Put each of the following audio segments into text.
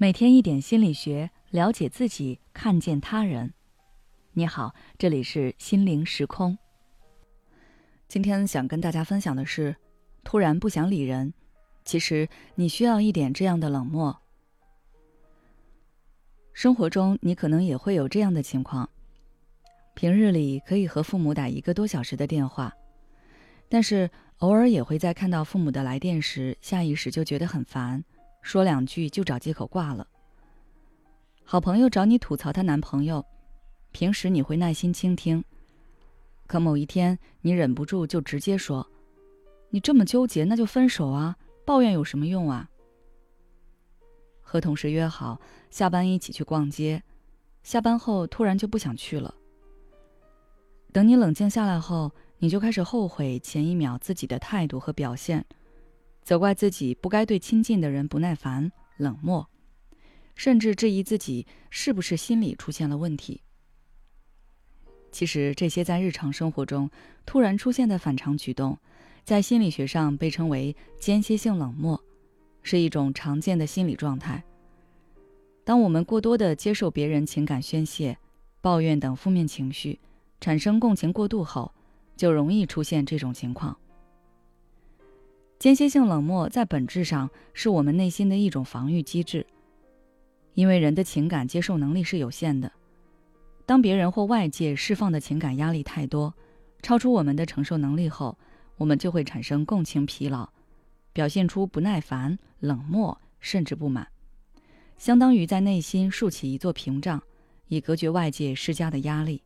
每天一点心理学，了解自己，看见他人。你好，这里是心灵时空。今天想跟大家分享的是，突然不想理人，其实你需要一点这样的冷漠。生活中，你可能也会有这样的情况：平日里可以和父母打一个多小时的电话，但是偶尔也会在看到父母的来电时，下意识就觉得很烦。说两句就找借口挂了。好朋友找你吐槽她男朋友，平时你会耐心倾听，可某一天你忍不住就直接说：“你这么纠结，那就分手啊！抱怨有什么用啊？”和同事约好下班一起去逛街，下班后突然就不想去了。等你冷静下来后，你就开始后悔前一秒自己的态度和表现。责怪自己不该对亲近的人不耐烦、冷漠，甚至质疑自己是不是心理出现了问题。其实，这些在日常生活中突然出现的反常举动，在心理学上被称为间歇性冷漠，是一种常见的心理状态。当我们过多的接受别人情感宣泄、抱怨等负面情绪，产生共情过度后，就容易出现这种情况。间歇性冷漠在本质上是我们内心的一种防御机制，因为人的情感接受能力是有限的。当别人或外界释放的情感压力太多，超出我们的承受能力后，我们就会产生共情疲劳，表现出不耐烦、冷漠甚至不满，相当于在内心竖起一座屏障，以隔绝外界施加的压力。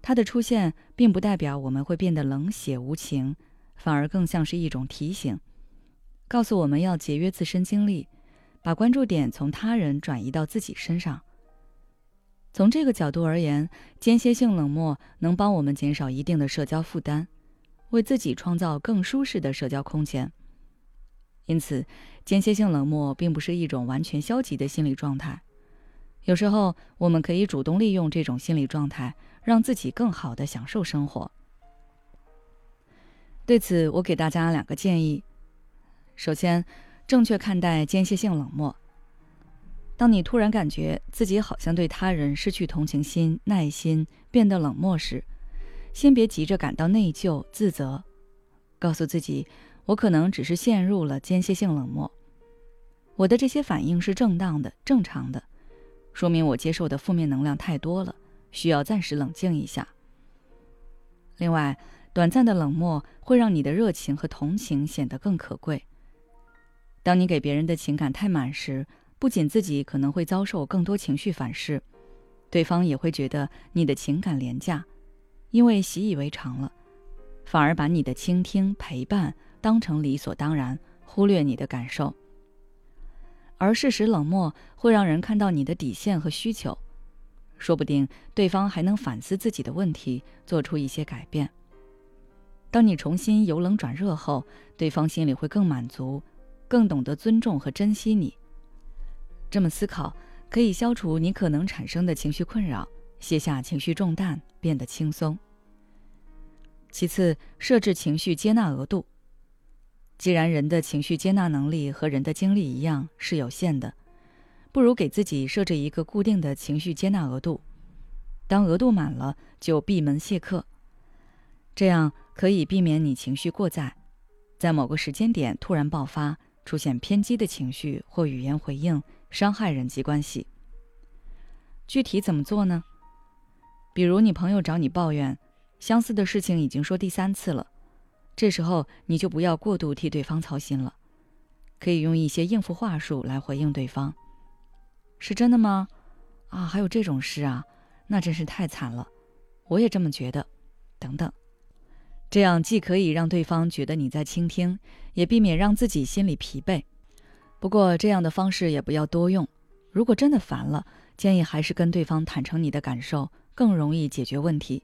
它的出现并不代表我们会变得冷血无情。反而更像是一种提醒，告诉我们要节约自身精力，把关注点从他人转移到自己身上。从这个角度而言，间歇性冷漠能帮我们减少一定的社交负担，为自己创造更舒适的社交空间。因此，间歇性冷漠并不是一种完全消极的心理状态。有时候，我们可以主动利用这种心理状态，让自己更好的享受生活。对此，我给大家两个建议。首先，正确看待间歇性冷漠。当你突然感觉自己好像对他人失去同情心、耐心，变得冷漠时，先别急着感到内疚、自责，告诉自己，我可能只是陷入了间歇性冷漠。我的这些反应是正当的、正常的，说明我接受的负面能量太多了，需要暂时冷静一下。另外，短暂的冷漠会让你的热情和同情显得更可贵。当你给别人的情感太满时，不仅自己可能会遭受更多情绪反噬，对方也会觉得你的情感廉价，因为习以为常了，反而把你的倾听陪伴当成理所当然，忽略你的感受。而适时冷漠会让人看到你的底线和需求，说不定对方还能反思自己的问题，做出一些改变。当你重新由冷转热后，对方心里会更满足，更懂得尊重和珍惜你。这么思考可以消除你可能产生的情绪困扰，卸下情绪重担，变得轻松。其次，设置情绪接纳额度。既然人的情绪接纳能力和人的精力一样是有限的，不如给自己设置一个固定的情绪接纳额度。当额度满了，就闭门谢客。这样可以避免你情绪过载，在某个时间点突然爆发，出现偏激的情绪或语言回应，伤害人际关系。具体怎么做呢？比如你朋友找你抱怨，相似的事情已经说第三次了，这时候你就不要过度替对方操心了，可以用一些应付话术来回应对方。是真的吗？啊，还有这种事啊？那真是太惨了，我也这么觉得，等等。这样既可以让对方觉得你在倾听，也避免让自己心里疲惫。不过，这样的方式也不要多用。如果真的烦了，建议还是跟对方坦诚你的感受，更容易解决问题。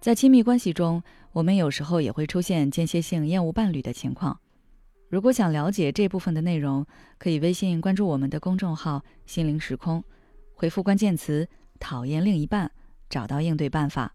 在亲密关系中，我们有时候也会出现间歇性厌恶伴侣的情况。如果想了解这部分的内容，可以微信关注我们的公众号“心灵时空”，回复关键词“讨厌另一半”，找到应对办法。